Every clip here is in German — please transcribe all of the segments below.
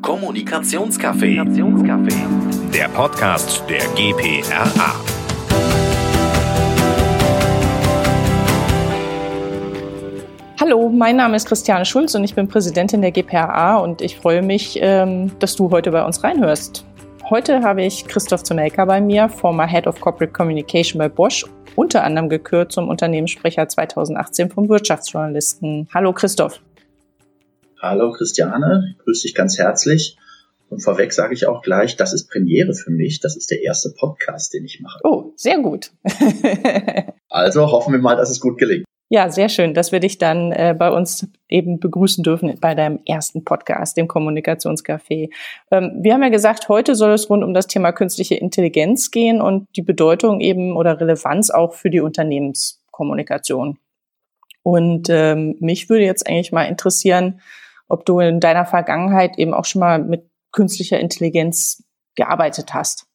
Kommunikationscafé. Der Podcast der GPRA. Hallo, mein Name ist Christiane Schulz und ich bin Präsidentin der GPRA und ich freue mich, ähm, dass du heute bei uns reinhörst. Heute habe ich Christoph Zonelka bei mir, former Head of Corporate Communication bei Bosch, unter anderem gekürt zum Unternehmenssprecher 2018 vom Wirtschaftsjournalisten. Hallo Christoph. Hallo Christiane, grüße dich ganz herzlich. Und vorweg sage ich auch gleich, das ist Premiere für mich. Das ist der erste Podcast, den ich mache. Oh, sehr gut. also hoffen wir mal, dass es gut gelingt. Ja, sehr schön, dass wir dich dann äh, bei uns eben begrüßen dürfen bei deinem ersten Podcast, dem Kommunikationscafé. Ähm, wir haben ja gesagt, heute soll es rund um das Thema künstliche Intelligenz gehen und die Bedeutung eben oder Relevanz auch für die Unternehmenskommunikation. Und ähm, mich würde jetzt eigentlich mal interessieren, ob du in deiner Vergangenheit eben auch schon mal mit künstlicher Intelligenz gearbeitet hast.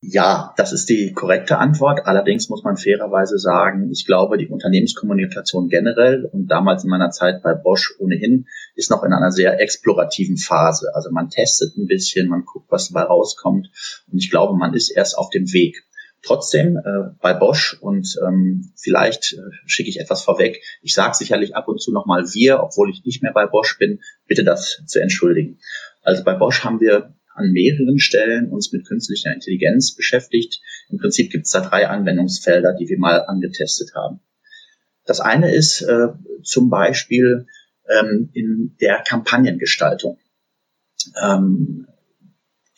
Ja, das ist die korrekte Antwort. Allerdings muss man fairerweise sagen, ich glaube, die Unternehmenskommunikation generell und damals in meiner Zeit bei Bosch ohnehin ist noch in einer sehr explorativen Phase. Also man testet ein bisschen, man guckt, was dabei rauskommt und ich glaube, man ist erst auf dem Weg. Trotzdem äh, bei Bosch und ähm, vielleicht äh, schicke ich etwas vorweg. Ich sage sicherlich ab und zu nochmal wir, obwohl ich nicht mehr bei Bosch bin. Bitte das zu entschuldigen. Also bei Bosch haben wir an mehreren Stellen uns mit künstlicher Intelligenz beschäftigt. Im Prinzip gibt es da drei Anwendungsfelder, die wir mal angetestet haben. Das eine ist äh, zum Beispiel ähm, in der Kampagnengestaltung. Ähm,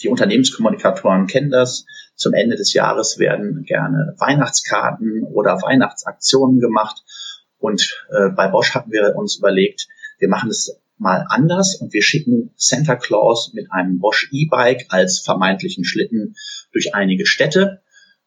die Unternehmenskommunikatoren kennen das. Zum Ende des Jahres werden gerne Weihnachtskarten oder Weihnachtsaktionen gemacht. Und äh, bei Bosch hatten wir uns überlegt, wir machen es mal anders und wir schicken Santa Claus mit einem Bosch E-Bike als vermeintlichen Schlitten durch einige Städte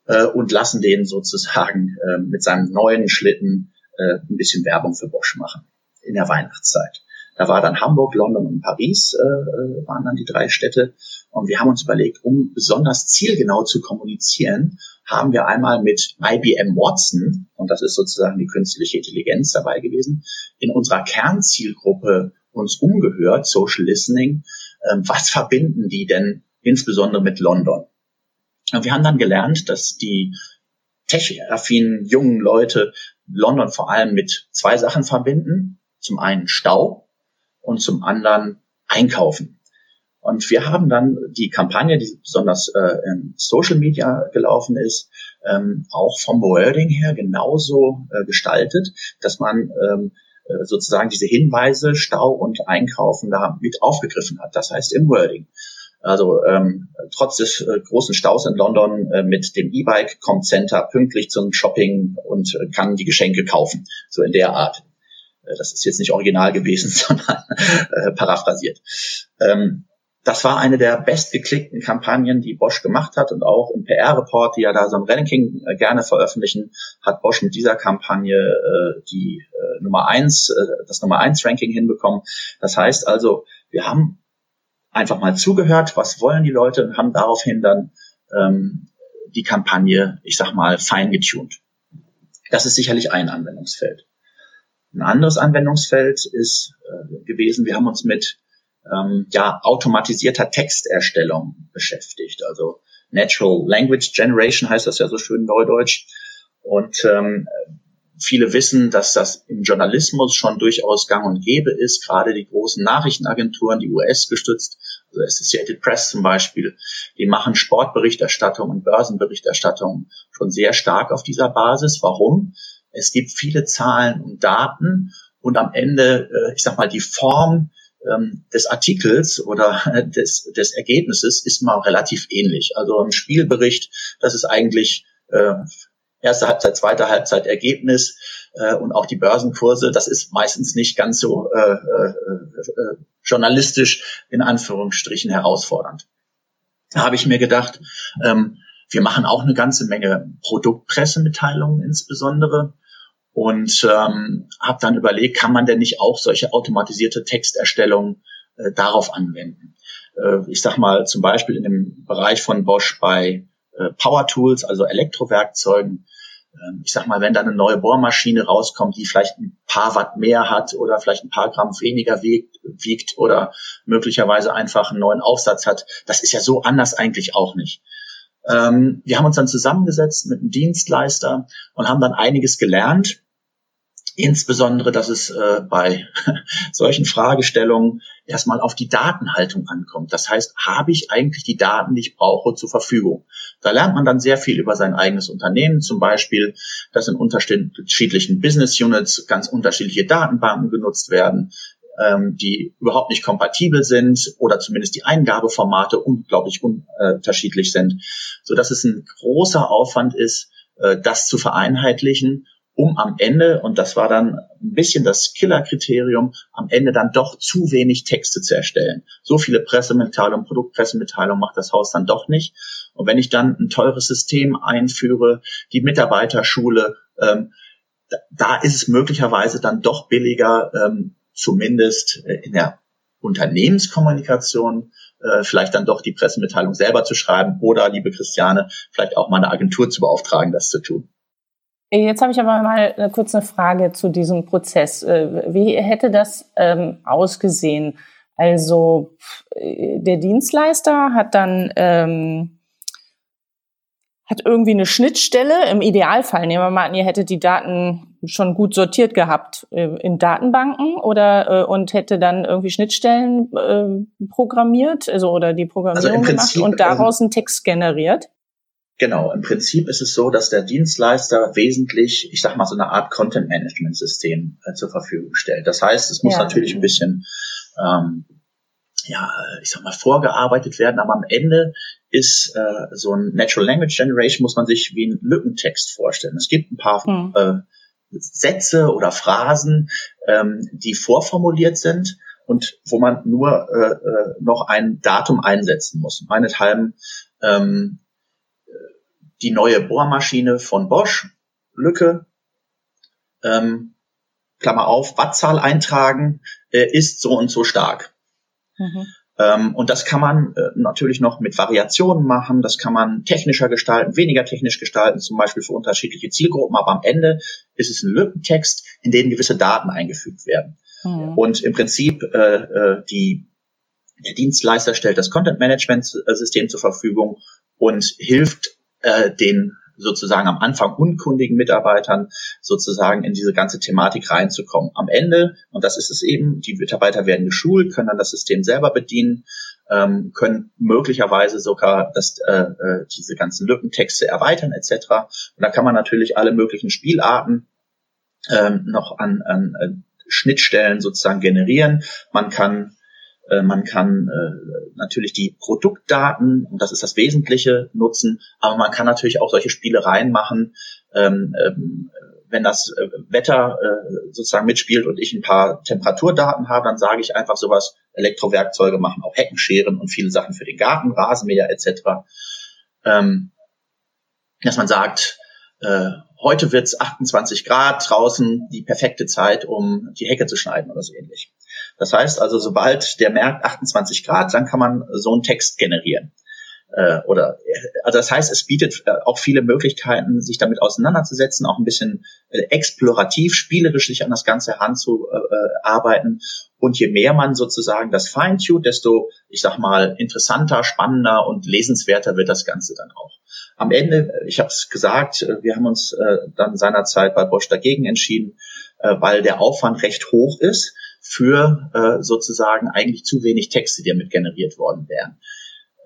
äh, und lassen den sozusagen äh, mit seinem neuen Schlitten äh, ein bisschen Werbung für Bosch machen in der Weihnachtszeit. Da war dann Hamburg, London und Paris, äh, äh waren dann die drei Städte. Und wir haben uns überlegt, um besonders zielgenau zu kommunizieren, haben wir einmal mit IBM Watson, und das ist sozusagen die künstliche Intelligenz dabei gewesen, in unserer Kernzielgruppe uns umgehört, Social Listening, ähm, was verbinden die denn insbesondere mit London? Und wir haben dann gelernt, dass die tech-affinen jungen Leute London vor allem mit zwei Sachen verbinden. Zum einen Stau und zum anderen Einkaufen. Und wir haben dann die Kampagne, die besonders äh, in Social Media gelaufen ist, ähm, auch vom Wording her genauso äh, gestaltet, dass man ähm, äh, sozusagen diese Hinweise, Stau und Einkaufen da mit aufgegriffen hat. Das heißt im Wording. Also ähm, trotz des äh, großen Staus in London äh, mit dem E-Bike kommt Center pünktlich zum Shopping und äh, kann die Geschenke kaufen. So in der Art. Äh, das ist jetzt nicht original gewesen, sondern äh, paraphrasiert. Ähm, das war eine der bestgeklickten Kampagnen, die Bosch gemacht hat und auch im PR-Report, die ja da so ein Ranking äh, gerne veröffentlichen, hat Bosch mit dieser Kampagne äh, die äh, Nummer eins, äh, das Nummer eins Ranking hinbekommen. Das heißt also, wir haben einfach mal zugehört, was wollen die Leute und haben daraufhin dann ähm, die Kampagne, ich sag mal, fein getuned. Das ist sicherlich ein Anwendungsfeld. Ein anderes Anwendungsfeld ist äh, gewesen, wir haben uns mit ähm, ja, automatisierter Texterstellung beschäftigt. Also Natural Language Generation heißt das ja so schön neudeutsch. Und ähm, viele wissen, dass das im Journalismus schon durchaus gang und gäbe ist. Gerade die großen Nachrichtenagenturen, die US gestützt, also Associated Press zum Beispiel, die machen Sportberichterstattung und Börsenberichterstattung schon sehr stark auf dieser Basis. Warum? Es gibt viele Zahlen und Daten und am Ende, äh, ich sag mal, die Form ähm, des Artikels oder des, des Ergebnisses ist mal relativ ähnlich. Also ein Spielbericht, das ist eigentlich äh, erste Halbzeit, zweite Halbzeit Ergebnis äh, und auch die Börsenkurse, das ist meistens nicht ganz so äh, äh, äh, journalistisch in Anführungsstrichen herausfordernd. Da habe ich mir gedacht, ähm, wir machen auch eine ganze Menge Produktpressemitteilungen insbesondere und ähm, habe dann überlegt, kann man denn nicht auch solche automatisierte Texterstellung äh, darauf anwenden? Äh, ich sag mal zum Beispiel in dem Bereich von Bosch bei äh, Power Tools, also Elektrowerkzeugen, ähm, ich sag mal, wenn da eine neue Bohrmaschine rauskommt, die vielleicht ein paar Watt mehr hat oder vielleicht ein paar Gramm weniger wiegt, wiegt oder möglicherweise einfach einen neuen Aufsatz hat, das ist ja so anders eigentlich auch nicht. Ähm, wir haben uns dann zusammengesetzt mit einem Dienstleister und haben dann einiges gelernt Insbesondere, dass es äh, bei solchen Fragestellungen erstmal auf die Datenhaltung ankommt. Das heißt, habe ich eigentlich die Daten, die ich brauche, zur Verfügung? Da lernt man dann sehr viel über sein eigenes Unternehmen, zum Beispiel, dass in unterschiedlichen Business Units ganz unterschiedliche Datenbanken genutzt werden, ähm, die überhaupt nicht kompatibel sind oder zumindest die Eingabeformate unglaublich unterschiedlich sind, so dass es ein großer Aufwand ist, äh, das zu vereinheitlichen um am Ende, und das war dann ein bisschen das Killer-Kriterium, am Ende dann doch zu wenig Texte zu erstellen. So viele Pressemitteilungen, Produktpressemitteilungen macht das Haus dann doch nicht. Und wenn ich dann ein teures System einführe, die Mitarbeiterschule, ähm, da, ist es möglicherweise dann doch billiger, ähm, zumindest äh, in der Unternehmenskommunikation äh, vielleicht dann doch die Pressemitteilung selber zu schreiben oder, liebe Christiane, vielleicht auch mal eine Agentur zu beauftragen, das zu tun. Jetzt habe ich aber mal eine kurze Frage zu diesem Prozess. Äh, wie hätte das ähm, ausgesehen? Also der Dienstleister hat dann ähm, hat irgendwie eine Schnittstelle. Im Idealfall nehmen wir mal an, ihr hättet die Daten schon gut sortiert gehabt äh, in Datenbanken oder äh, und hätte dann irgendwie Schnittstellen äh, programmiert, also oder die Programmierung also gemacht und daraus einen Text generiert. Genau, im Prinzip ist es so, dass der Dienstleister wesentlich, ich sag mal, so eine Art Content-Management-System äh, zur Verfügung stellt. Das heißt, es muss ja. natürlich ein bisschen, ähm, ja, ich sag mal, vorgearbeitet werden, aber am Ende ist äh, so ein Natural Language Generation, muss man sich wie ein Lückentext vorstellen. Es gibt ein paar hm. äh, Sätze oder Phrasen, ähm, die vorformuliert sind und wo man nur äh, äh noch ein Datum einsetzen muss. Meinethalben ähm, die neue Bohrmaschine von Bosch, Lücke, ähm, Klammer auf, Wattzahl eintragen, äh, ist so und so stark. Mhm. Ähm, und das kann man äh, natürlich noch mit Variationen machen, das kann man technischer gestalten, weniger technisch gestalten, zum Beispiel für unterschiedliche Zielgruppen, aber am Ende ist es ein Lückentext, in den gewisse Daten eingefügt werden. Mhm. Und im Prinzip äh, äh, die der Dienstleister stellt das Content Management System zur Verfügung und hilft äh, den sozusagen am Anfang unkundigen Mitarbeitern sozusagen in diese ganze Thematik reinzukommen. Am Ende, und das ist es eben, die Mitarbeiter werden geschult, können dann das System selber bedienen, ähm, können möglicherweise sogar das, äh, äh, diese ganzen Lückentexte erweitern etc. Und da kann man natürlich alle möglichen Spielarten ähm, noch an, an äh, Schnittstellen sozusagen generieren. Man kann man kann äh, natürlich die Produktdaten, und das ist das Wesentliche, nutzen, aber man kann natürlich auch solche Spielereien machen, ähm, ähm, wenn das äh, Wetter sozusagen mitspielt und ich ein paar Temperaturdaten habe, dann sage ich einfach sowas, Elektrowerkzeuge machen auch Heckenscheren und viele Sachen für den Garten, Rasenmäher etc. Ähm, dass man sagt, heute wird es 28 Grad draußen, die perfekte Zeit, um die Hecke zu schneiden oder so ähnlich. Das heißt also, sobald der merkt 28 Grad, dann kann man so einen Text generieren. Äh, oder also das heißt, es bietet äh, auch viele Möglichkeiten, sich damit auseinanderzusetzen, auch ein bisschen äh, explorativ, spielerisch sich an das Ganze heranzuarbeiten. Und je mehr man sozusagen das feintuned, desto, ich sag mal, interessanter, spannender und lesenswerter wird das Ganze dann auch. Am Ende, ich habe es gesagt, wir haben uns dann seinerzeit bei Bosch dagegen entschieden, weil der Aufwand recht hoch ist für äh, sozusagen eigentlich zu wenig Texte, die damit generiert worden wären.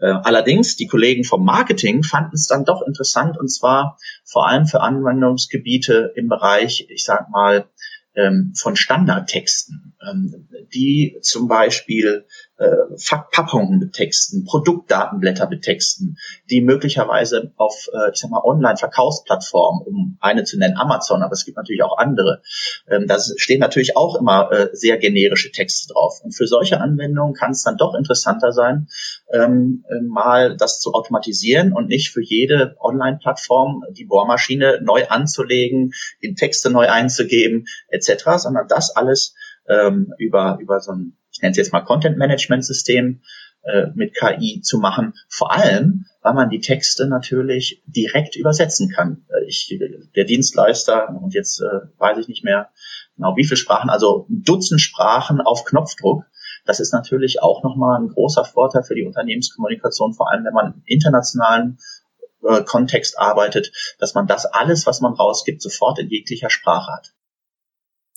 Äh, allerdings, die Kollegen vom Marketing fanden es dann doch interessant und zwar vor allem für Anwendungsgebiete im Bereich, ich sag mal, ähm, von Standardtexten, die zum Beispiel äh, Verpackungen betexten, Produktdatenblätter betexten, die möglicherweise auf, äh, ich sag mal, Online-Verkaufsplattformen, um eine zu nennen, Amazon, aber es gibt natürlich auch andere, ähm, da stehen natürlich auch immer äh, sehr generische Texte drauf. Und für solche Anwendungen kann es dann doch interessanter sein, ähm, äh, mal das zu automatisieren und nicht für jede Online-Plattform die Bohrmaschine neu anzulegen, die Texte neu einzugeben, etc., sondern das alles ähm, über, über so ein ich nenne es jetzt mal Content Management System äh, mit KI zu machen. Vor allem, weil man die Texte natürlich direkt übersetzen kann. Äh, ich, der Dienstleister, und jetzt äh, weiß ich nicht mehr genau wie viele Sprachen, also Dutzend Sprachen auf Knopfdruck. Das ist natürlich auch nochmal ein großer Vorteil für die Unternehmenskommunikation, vor allem wenn man im internationalen äh, Kontext arbeitet, dass man das alles, was man rausgibt, sofort in jeglicher Sprache hat.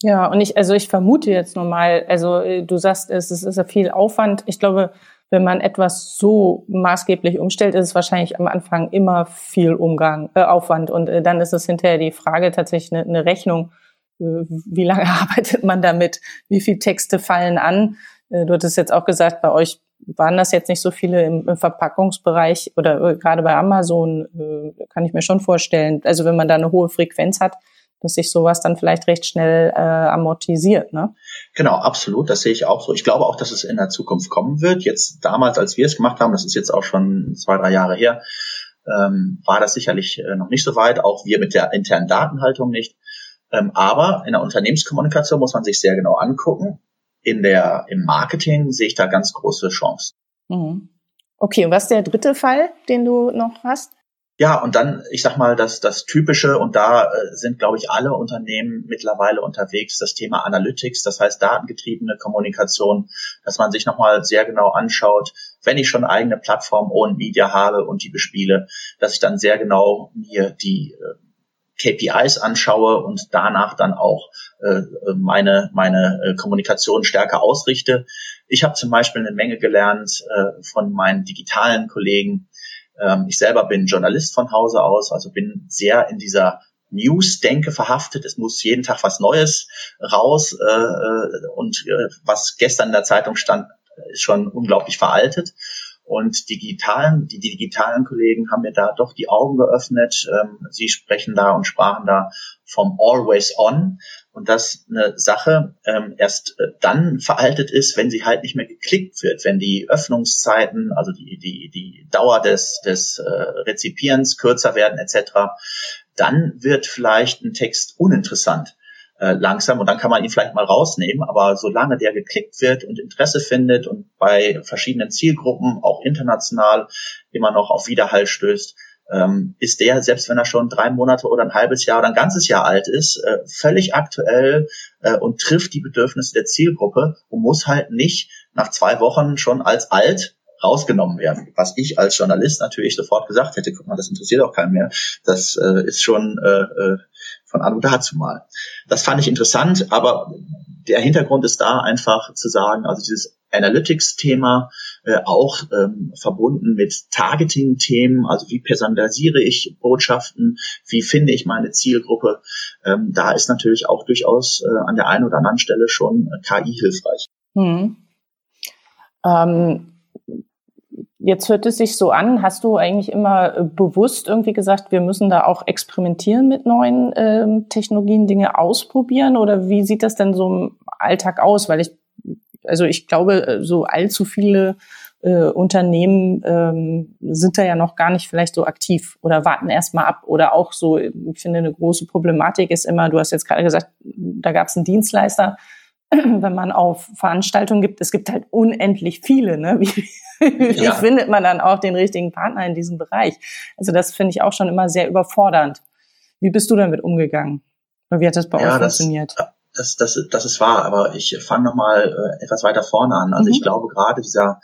Ja, und ich, also ich vermute jetzt nur mal, also äh, du sagst, es ist, ist viel Aufwand. Ich glaube, wenn man etwas so maßgeblich umstellt, ist es wahrscheinlich am Anfang immer viel Umgang, äh, Aufwand. Und äh, dann ist es hinterher die Frage tatsächlich eine, eine Rechnung, äh, wie lange arbeitet man damit, wie viele Texte fallen an. Äh, du hattest jetzt auch gesagt, bei euch waren das jetzt nicht so viele im, im Verpackungsbereich oder äh, gerade bei Amazon, äh, kann ich mir schon vorstellen. Also wenn man da eine hohe Frequenz hat, dass sich sowas dann vielleicht recht schnell äh, amortisiert. Ne? Genau, absolut. Das sehe ich auch so. Ich glaube auch, dass es in der Zukunft kommen wird. Jetzt damals, als wir es gemacht haben, das ist jetzt auch schon zwei, drei Jahre her, ähm, war das sicherlich äh, noch nicht so weit. Auch wir mit der internen Datenhaltung nicht. Ähm, aber in der Unternehmenskommunikation muss man sich sehr genau angucken. In der, im Marketing sehe ich da ganz große Chancen. Mhm. Okay, und was ist der dritte Fall, den du noch hast? Ja, und dann, ich sag mal, das, das Typische, und da äh, sind, glaube ich, alle Unternehmen mittlerweile unterwegs, das Thema Analytics, das heißt datengetriebene Kommunikation, dass man sich nochmal sehr genau anschaut, wenn ich schon eigene Plattform und Media habe und die bespiele, dass ich dann sehr genau mir die äh, KPIs anschaue und danach dann auch äh, meine, meine äh, Kommunikation stärker ausrichte. Ich habe zum Beispiel eine Menge gelernt äh, von meinen digitalen Kollegen, ähm, ich selber bin Journalist von Hause aus, also bin sehr in dieser News-Denke verhaftet. Es muss jeden Tag was Neues raus äh, äh, und äh, was gestern in der Zeitung stand, ist schon unglaublich veraltet. Und digitalen, die, die digitalen Kollegen haben mir da doch die Augen geöffnet. Ähm, sie sprechen da und sprachen da vom Always On und das eine Sache ähm, erst äh, dann veraltet ist, wenn sie halt nicht mehr geklickt wird, wenn die Öffnungszeiten, also die, die, die Dauer des, des äh, Rezipients kürzer werden etc., dann wird vielleicht ein Text uninteressant äh, langsam und dann kann man ihn vielleicht mal rausnehmen, aber solange der geklickt wird und Interesse findet und bei verschiedenen Zielgruppen, auch international, immer noch auf Widerhall stößt, ähm, ist der, selbst wenn er schon drei Monate oder ein halbes Jahr oder ein ganzes Jahr alt ist, äh, völlig aktuell äh, und trifft die Bedürfnisse der Zielgruppe und muss halt nicht nach zwei Wochen schon als alt rausgenommen werden. Was ich als Journalist natürlich sofort gesagt hätte, guck mal, das interessiert auch keinen mehr. Das äh, ist schon äh, äh von an und dazu mal. Das fand ich interessant, aber der Hintergrund ist da einfach zu sagen, also dieses Analytics-Thema äh, auch ähm, verbunden mit Targeting-Themen, also wie personalisiere ich Botschaften, wie finde ich meine Zielgruppe, ähm, da ist natürlich auch durchaus äh, an der einen oder anderen Stelle schon äh, KI hilfreich. Hm. Ähm Jetzt hört es sich so an, hast du eigentlich immer äh, bewusst irgendwie gesagt, wir müssen da auch experimentieren mit neuen ähm, Technologien, Dinge ausprobieren? Oder wie sieht das denn so im Alltag aus? Weil ich, also ich glaube, äh, so allzu viele äh, Unternehmen ähm, sind da ja noch gar nicht vielleicht so aktiv oder warten erstmal ab. Oder auch so, ich finde, eine große Problematik ist immer, du hast jetzt gerade gesagt, da gab es einen Dienstleister, wenn man auf Veranstaltungen gibt, es gibt halt unendlich viele, ne? Wie, wie ja. findet man dann auch den richtigen Partner in diesem Bereich? Also das finde ich auch schon immer sehr überfordernd. Wie bist du damit umgegangen? Oder wie hat das bei ja, euch das, funktioniert? Das, das, das ist wahr, aber ich fange nochmal äh, etwas weiter vorne an. Also mhm. ich glaube gerade dieser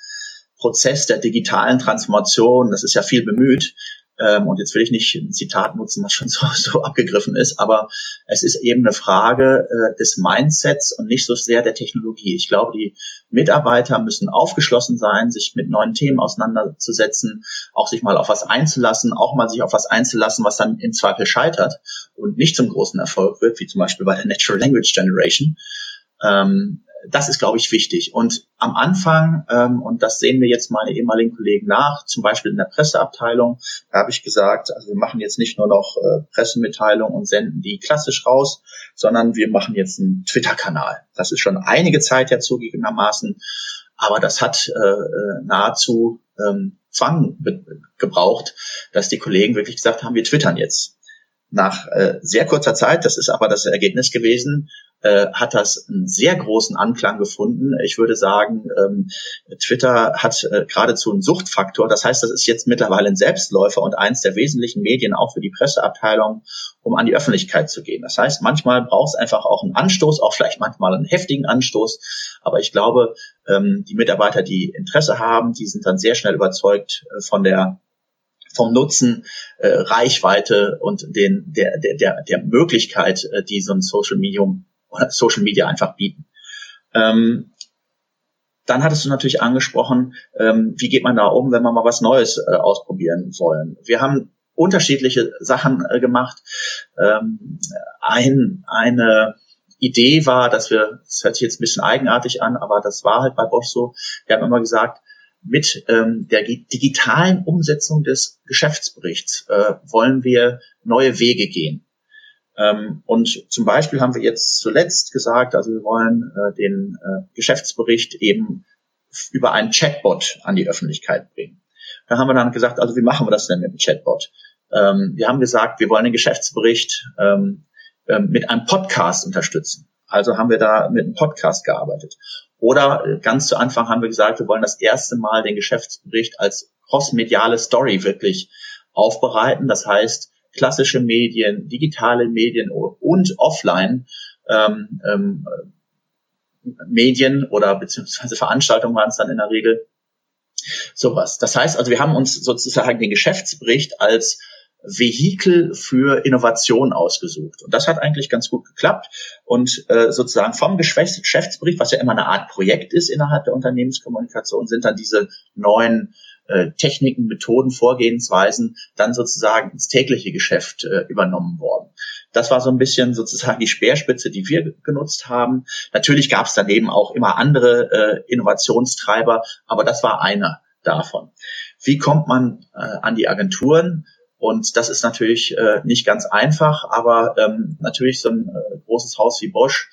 Prozess der digitalen Transformation, das ist ja viel bemüht, ähm, und jetzt will ich nicht ein Zitat nutzen, was schon so, so abgegriffen ist, aber es ist eben eine Frage äh, des Mindsets und nicht so sehr der Technologie. Ich glaube, die Mitarbeiter müssen aufgeschlossen sein, sich mit neuen Themen auseinanderzusetzen, auch sich mal auf was einzulassen, auch mal sich auf was einzulassen, was dann im Zweifel scheitert und nicht zum großen Erfolg wird, wie zum Beispiel bei der Natural Language Generation. Ähm, das ist, glaube ich, wichtig. Und am Anfang, ähm, und das sehen wir jetzt meine ehemaligen Kollegen nach, zum Beispiel in der Presseabteilung, da habe ich gesagt, also wir machen jetzt nicht nur noch äh, Pressemitteilungen und senden die klassisch raus, sondern wir machen jetzt einen Twitter-Kanal. Das ist schon einige Zeit ja zugegebenermaßen, aber das hat äh, äh nahezu ähm, Zwang gebraucht, dass die Kollegen wirklich gesagt haben, wir twittern jetzt nach äh, sehr kurzer Zeit, das ist aber das Ergebnis gewesen, äh, hat das einen sehr großen Anklang gefunden. Ich würde sagen, ähm, Twitter hat äh, geradezu einen Suchtfaktor. Das heißt, das ist jetzt mittlerweile ein Selbstläufer und eins der wesentlichen Medien auch für die Presseabteilung, um an die Öffentlichkeit zu gehen. Das heißt, manchmal braucht es einfach auch einen Anstoß, auch vielleicht manchmal einen heftigen Anstoß. Aber ich glaube, ähm, die Mitarbeiter, die Interesse haben, die sind dann sehr schnell überzeugt äh, von der vom Nutzen, äh, Reichweite und den, der, der, der, Möglichkeit, äh, die so ein Social Medium Social Media einfach bieten. Ähm, dann hattest du natürlich angesprochen, ähm, wie geht man da um, wenn man mal was Neues äh, ausprobieren wollen. Wir haben unterschiedliche Sachen äh, gemacht. Ähm, ein, eine Idee war, dass wir, das hört sich jetzt ein bisschen eigenartig an, aber das war halt bei Bosch so, wir haben immer gesagt, mit ähm, der digitalen Umsetzung des Geschäftsberichts äh, wollen wir neue Wege gehen. Ähm, und zum Beispiel haben wir jetzt zuletzt gesagt, also wir wollen äh, den äh, Geschäftsbericht eben über einen Chatbot an die Öffentlichkeit bringen. Da haben wir dann gesagt, also wie machen wir das denn mit dem Chatbot? Ähm, wir haben gesagt, wir wollen den Geschäftsbericht ähm, mit einem Podcast unterstützen. Also haben wir da mit einem Podcast gearbeitet. Oder äh, ganz zu Anfang haben wir gesagt, wir wollen das erste Mal den Geschäftsbericht als crossmediale Story wirklich aufbereiten. Das heißt, klassische Medien, digitale Medien und offline ähm, ähm, Medien oder beziehungsweise Veranstaltungen waren es dann in der Regel sowas. Das heißt also, wir haben uns sozusagen den Geschäftsbericht als Vehikel für Innovation ausgesucht. Und das hat eigentlich ganz gut geklappt. Und äh, sozusagen vom Geschäftsbericht, was ja immer eine Art Projekt ist innerhalb der Unternehmenskommunikation, sind dann diese neuen äh, Techniken, Methoden, Vorgehensweisen dann sozusagen ins tägliche Geschäft äh, übernommen worden. Das war so ein bisschen sozusagen die Speerspitze, die wir genutzt haben. Natürlich gab es daneben auch immer andere äh, Innovationstreiber, aber das war einer davon. Wie kommt man äh, an die Agenturen? Und das ist natürlich äh, nicht ganz einfach, aber ähm, natürlich so ein äh, großes Haus wie Bosch,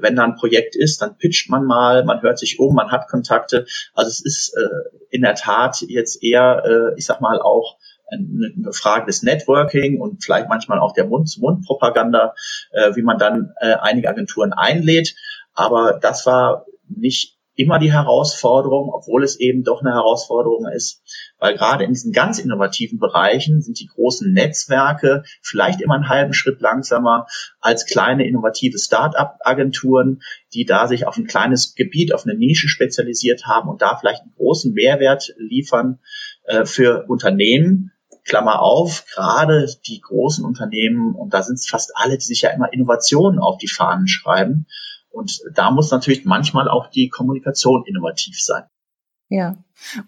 wenn da ein Projekt ist, dann pitcht man mal, man hört sich um, man hat Kontakte. Also es ist äh, in der Tat jetzt eher, äh, ich sag mal, auch eine Frage des Networking und vielleicht manchmal auch der Mund-zu-Mund-Propaganda, äh, wie man dann äh, einige Agenturen einlädt. Aber das war nicht immer die Herausforderung, obwohl es eben doch eine Herausforderung ist, weil gerade in diesen ganz innovativen Bereichen sind die großen Netzwerke vielleicht immer einen halben Schritt langsamer als kleine innovative Start-up-Agenturen, die da sich auf ein kleines Gebiet, auf eine Nische spezialisiert haben und da vielleicht einen großen Mehrwert liefern äh, für Unternehmen, Klammer auf, gerade die großen Unternehmen, und da sind es fast alle, die sich ja immer Innovationen auf die Fahnen schreiben, und da muss natürlich manchmal auch die Kommunikation innovativ sein. Ja,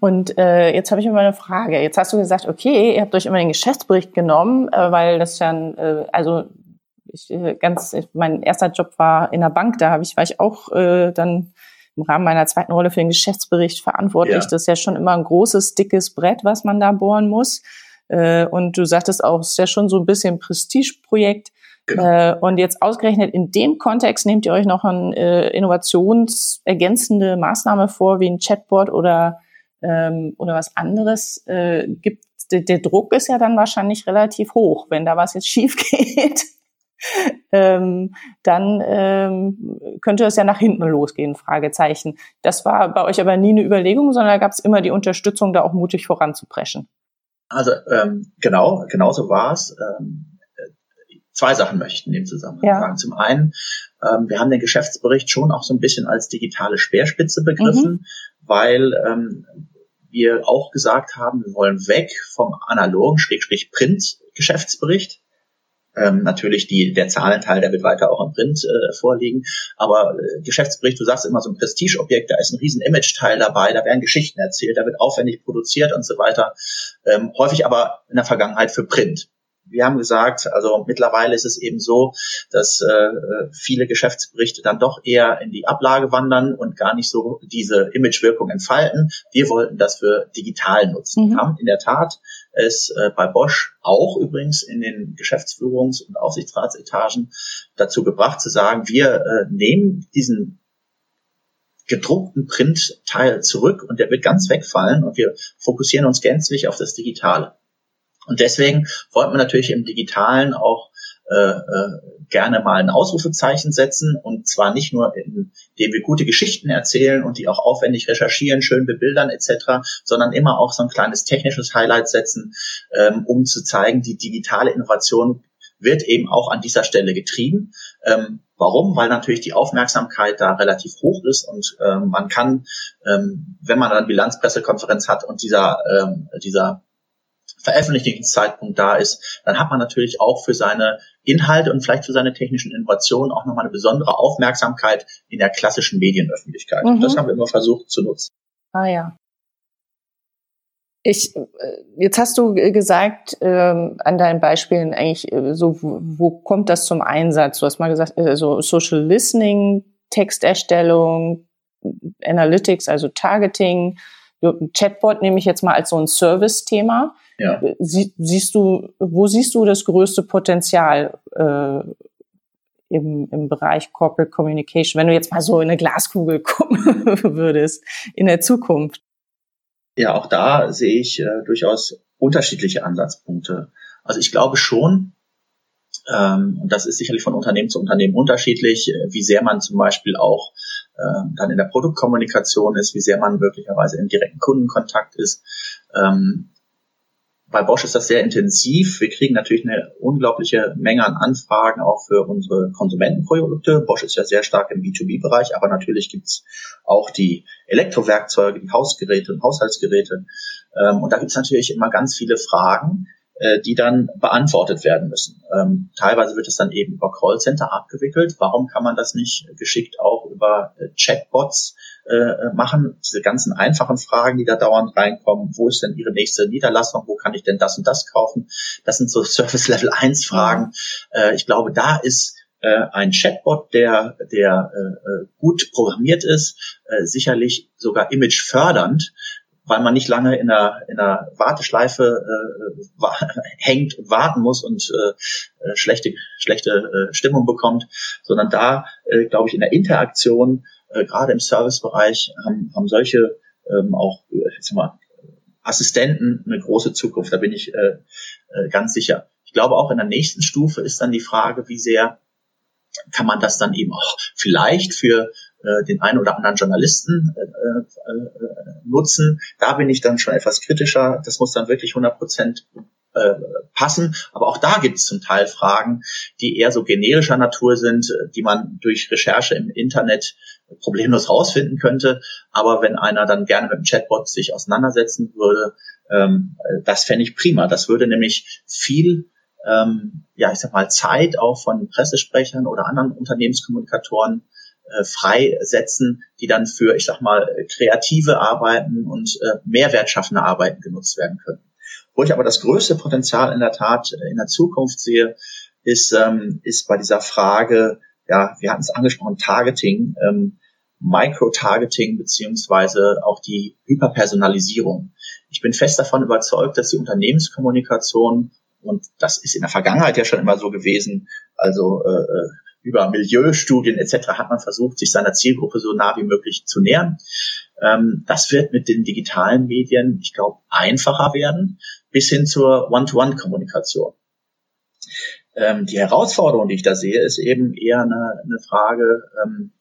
und äh, jetzt habe ich immer eine Frage. Jetzt hast du gesagt, okay, ihr habt euch immer den Geschäftsbericht genommen, äh, weil das ja, äh, also ich, äh, ganz, mein erster Job war in der Bank, da habe ich, war ich auch äh, dann im Rahmen meiner zweiten Rolle für den Geschäftsbericht verantwortlich. Ja. Das ist ja schon immer ein großes, dickes Brett, was man da bohren muss. Äh, und du sagtest auch, es ist ja schon so ein bisschen Prestigeprojekt. Genau. Äh, und jetzt ausgerechnet in dem Kontext nehmt ihr euch noch eine äh, innovationsergänzende Maßnahme vor, wie ein Chatbot oder, ähm, oder was anderes. Äh, gibt, der, der Druck ist ja dann wahrscheinlich relativ hoch, wenn da was jetzt schief geht. ähm, dann ähm, könnte es ja nach hinten losgehen, Fragezeichen. Das war bei euch aber nie eine Überlegung, sondern da gab es immer die Unterstützung, da auch mutig voranzupreschen. Also ähm, genau, genauso war es. Ähm, zwei Sachen möchte ich in dem Zusammenhang ja. sagen. Zum einen, ähm, wir haben den Geschäftsbericht schon auch so ein bisschen als digitale Speerspitze begriffen, mhm. weil ähm, wir auch gesagt haben, wir wollen weg vom analogen, Schrägstrich Print-Geschäftsbericht. Ähm, natürlich die, der Zahlenteil, der wird weiter auch im Print äh, vorliegen. Aber äh, Geschäftsbericht, du sagst immer so ein Prestigeobjekt, da ist ein riesen Image-Teil dabei, da werden Geschichten erzählt, da wird aufwendig produziert und so weiter. Ähm, häufig aber in der Vergangenheit für Print wir haben gesagt, also mittlerweile ist es eben so, dass äh, viele Geschäftsberichte dann doch eher in die Ablage wandern und gar nicht so diese Imagewirkung entfalten. Wir wollten das für digital nutzen. Mhm. Wir haben in der Tat es äh, bei Bosch auch übrigens in den Geschäftsführungs- und Aufsichtsratsetagen dazu gebracht zu sagen, wir äh, nehmen diesen gedruckten Printteil zurück und der wird ganz wegfallen und wir fokussieren uns gänzlich auf das Digitale. Und deswegen wollten wir natürlich im Digitalen auch äh, äh, gerne mal ein Ausrufezeichen setzen und zwar nicht nur, indem wir gute Geschichten erzählen und die auch aufwendig recherchieren, schön bebildern etc., sondern immer auch so ein kleines technisches Highlight setzen, ähm, um zu zeigen, die digitale Innovation wird eben auch an dieser Stelle getrieben. Ähm, warum? Weil natürlich die Aufmerksamkeit da relativ hoch ist und ähm, man kann, ähm, wenn man eine Bilanzpressekonferenz hat und dieser, ähm, dieser Veröffentlichungszeitpunkt da ist, dann hat man natürlich auch für seine Inhalte und vielleicht für seine technischen Innovationen auch nochmal eine besondere Aufmerksamkeit in der klassischen Medienöffentlichkeit. Mhm. Das haben wir immer versucht zu nutzen. Ah ja. Ich, äh, jetzt hast du gesagt, ähm, an deinen Beispielen eigentlich äh, so, wo, wo kommt das zum Einsatz? Du hast mal gesagt, also Social Listening, Texterstellung, Analytics, also Targeting, Chatbot nehme ich jetzt mal als so ein Service-Thema. Ja. Sie, siehst du, wo siehst du das größte Potenzial äh, im, im Bereich Corporate Communication, wenn du jetzt mal so in eine Glaskugel gucken würdest in der Zukunft? Ja, auch da sehe ich äh, durchaus unterschiedliche Ansatzpunkte. Also ich glaube schon, ähm, und das ist sicherlich von Unternehmen zu Unternehmen unterschiedlich, äh, wie sehr man zum Beispiel auch äh, dann in der Produktkommunikation ist, wie sehr man möglicherweise im direkten Kundenkontakt ist. Ähm, bei Bosch ist das sehr intensiv. Wir kriegen natürlich eine unglaubliche Menge an Anfragen auch für unsere Konsumentenprodukte. Bosch ist ja sehr stark im B2B-Bereich, aber natürlich gibt's auch die Elektrowerkzeuge, die Hausgeräte und Haushaltsgeräte. Ähm, und da gibt's natürlich immer ganz viele Fragen, äh, die dann beantwortet werden müssen. Ähm, teilweise wird es dann eben über Callcenter abgewickelt. Warum kann man das nicht geschickt auch über äh, Chatbots äh, machen? Diese ganzen einfachen Fragen, die da dauernd reinkommen. Wo ist denn Ihre nächste Niederlassung? Wo kann ich denn das und das kaufen? Das sind so Service Level 1 Fragen. Äh, ich glaube, da ist äh, ein Chatbot, der, der äh, gut programmiert ist, äh, sicherlich sogar image fördernd, weil man nicht lange in einer, in einer Warteschleife äh, hängt und warten muss und äh, äh, schlechte, schlechte äh, Stimmung bekommt, sondern da, äh, glaube ich, in der Interaktion, äh, gerade im Servicebereich, haben, haben solche ähm, auch ich sag mal, Assistenten eine große Zukunft. Da bin ich äh, äh, ganz sicher. Ich glaube, auch in der nächsten Stufe ist dann die Frage, wie sehr kann man das dann eben auch vielleicht für äh, den einen oder anderen Journalisten äh, äh, nutzen. Da bin ich dann schon etwas kritischer. Das muss dann wirklich 100 Prozent äh, passen. Aber auch da gibt es zum Teil Fragen, die eher so generischer Natur sind, die man durch Recherche im Internet problemlos rausfinden könnte. Aber wenn einer dann gerne mit dem Chatbot sich auseinandersetzen würde, ähm, das fände ich prima. Das würde nämlich viel ähm, ja, ich sag mal, Zeit auch von Pressesprechern oder anderen Unternehmenskommunikatoren äh, freisetzen, die dann für, ich sag mal, kreative Arbeiten und äh, mehrwertschaffende Arbeiten genutzt werden können. Wo ich aber das größte Potenzial in der Tat in der Zukunft sehe, ist, ähm, ist bei dieser Frage, ja, wir hatten es angesprochen, Targeting, ähm, Micro-Targeting beziehungsweise auch die Hyperpersonalisierung. Ich bin fest davon überzeugt, dass die Unternehmenskommunikation und das ist in der Vergangenheit ja schon immer so gewesen. Also äh, über Milieustudien etc. hat man versucht, sich seiner Zielgruppe so nah wie möglich zu nähern. Ähm, das wird mit den digitalen Medien, ich glaube, einfacher werden, bis hin zur One-to-One-Kommunikation. Ähm, die Herausforderung, die ich da sehe, ist eben eher eine, eine Frage, ähm,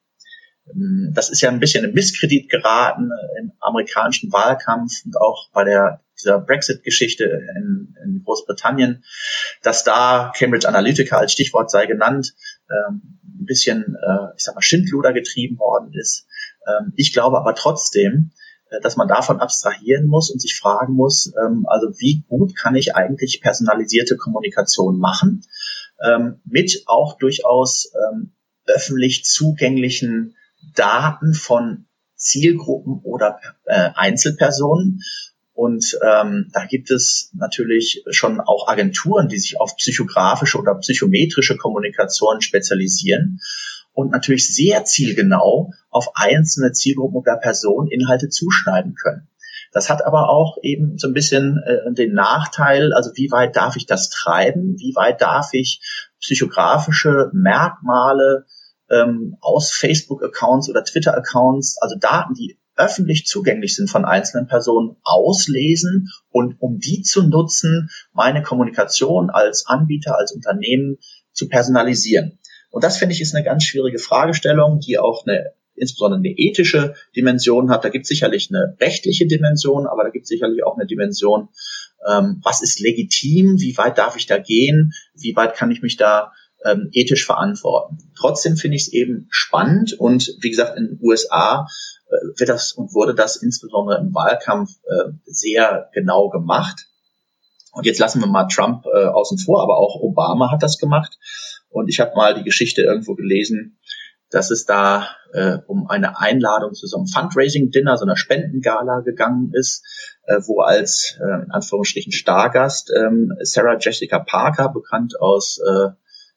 das ist ja ein bisschen in Misskredit geraten im amerikanischen Wahlkampf und auch bei der dieser Brexit-Geschichte in, in, Großbritannien, dass da Cambridge Analytica als Stichwort sei genannt, ähm, ein bisschen, äh, ich sag mal, Schindluder getrieben worden ist. Ähm, ich glaube aber trotzdem, äh, dass man davon abstrahieren muss und sich fragen muss, ähm, also wie gut kann ich eigentlich personalisierte Kommunikation machen, ähm, mit auch durchaus ähm, öffentlich zugänglichen Daten von Zielgruppen oder äh, Einzelpersonen. Und ähm, da gibt es natürlich schon auch Agenturen, die sich auf psychografische oder psychometrische Kommunikation spezialisieren und natürlich sehr zielgenau auf einzelne Zielgruppen oder Personen Inhalte zuschneiden können. Das hat aber auch eben so ein bisschen äh, den Nachteil, also wie weit darf ich das treiben? Wie weit darf ich psychografische Merkmale ähm, aus Facebook-Accounts oder Twitter-Accounts, also Daten, die öffentlich zugänglich sind von einzelnen Personen, auslesen und um die zu nutzen, meine Kommunikation als Anbieter, als Unternehmen zu personalisieren. Und das finde ich ist eine ganz schwierige Fragestellung, die auch eine insbesondere eine ethische Dimension hat. Da gibt es sicherlich eine rechtliche Dimension, aber da gibt es sicherlich auch eine Dimension, ähm, was ist legitim, wie weit darf ich da gehen, wie weit kann ich mich da ähm, ethisch verantworten. Trotzdem finde ich es eben spannend und wie gesagt, in den USA äh, wird das und wurde das insbesondere im Wahlkampf äh, sehr genau gemacht. Und jetzt lassen wir mal Trump äh, außen vor, aber auch Obama hat das gemacht. Und ich habe mal die Geschichte irgendwo gelesen, dass es da äh, um eine Einladung zu so einem Fundraising-Dinner, so einer Spendengala gegangen ist, äh, wo als äh, in Anführungsstrichen Stargast ähm, Sarah Jessica Parker, bekannt aus äh,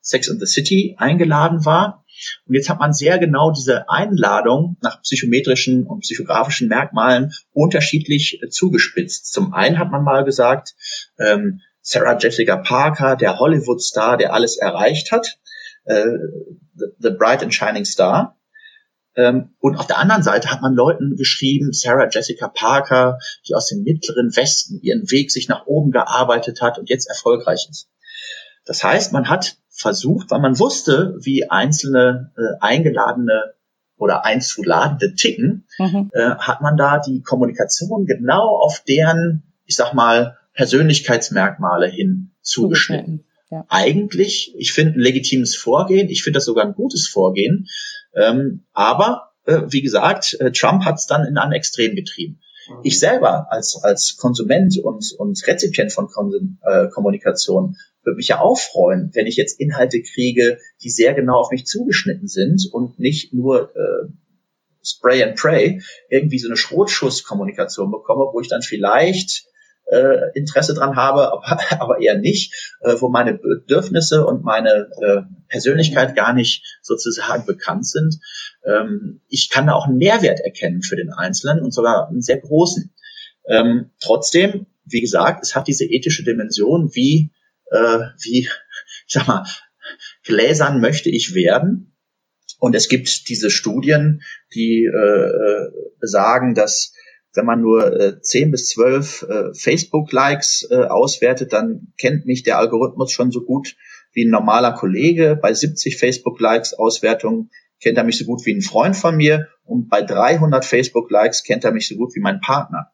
Sex and the City, eingeladen war. Und jetzt hat man sehr genau diese Einladung nach psychometrischen und psychografischen Merkmalen unterschiedlich äh, zugespitzt. Zum einen hat man mal gesagt, ähm, Sarah Jessica Parker, der Hollywood-Star, der alles erreicht hat, äh, the, the Bright and Shining Star. Ähm, und auf der anderen Seite hat man Leuten geschrieben, Sarah Jessica Parker, die aus dem mittleren Westen ihren Weg sich nach oben gearbeitet hat und jetzt erfolgreich ist. Das heißt, man hat versucht, weil man wusste, wie einzelne äh, eingeladene oder einzuladende ticken, mhm. äh, hat man da die Kommunikation genau auf deren, ich sag mal, Persönlichkeitsmerkmale hin zugeschnitten. Ja. Eigentlich, ich finde ein legitimes Vorgehen, ich finde das sogar ein gutes Vorgehen, ähm, aber äh, wie gesagt, äh, Trump hat es dann in ein Extrem getrieben. Mhm. Ich selber als, als Konsument und, und Rezipient von Konsum, äh, Kommunikation würde mich ja auch freuen, wenn ich jetzt Inhalte kriege, die sehr genau auf mich zugeschnitten sind und nicht nur äh, Spray and Pray irgendwie so eine Schrotschusskommunikation bekomme, wo ich dann vielleicht äh, Interesse dran habe, aber, aber eher nicht, äh, wo meine Bedürfnisse und meine äh, Persönlichkeit gar nicht sozusagen bekannt sind. Ähm, ich kann da auch einen Mehrwert erkennen für den Einzelnen und sogar einen sehr großen. Ähm, trotzdem, wie gesagt, es hat diese ethische Dimension, wie, äh, wie, ich sag mal, gläsern möchte ich werden. Und es gibt diese Studien, die äh, äh besagen, dass wenn man nur äh, 10 bis 12 äh, Facebook-Likes äh, auswertet, dann kennt mich der Algorithmus schon so gut wie ein normaler Kollege. Bei 70 Facebook-Likes Auswertungen kennt er mich so gut wie ein Freund von mir und bei 300 Facebook-Likes kennt er mich so gut wie mein Partner.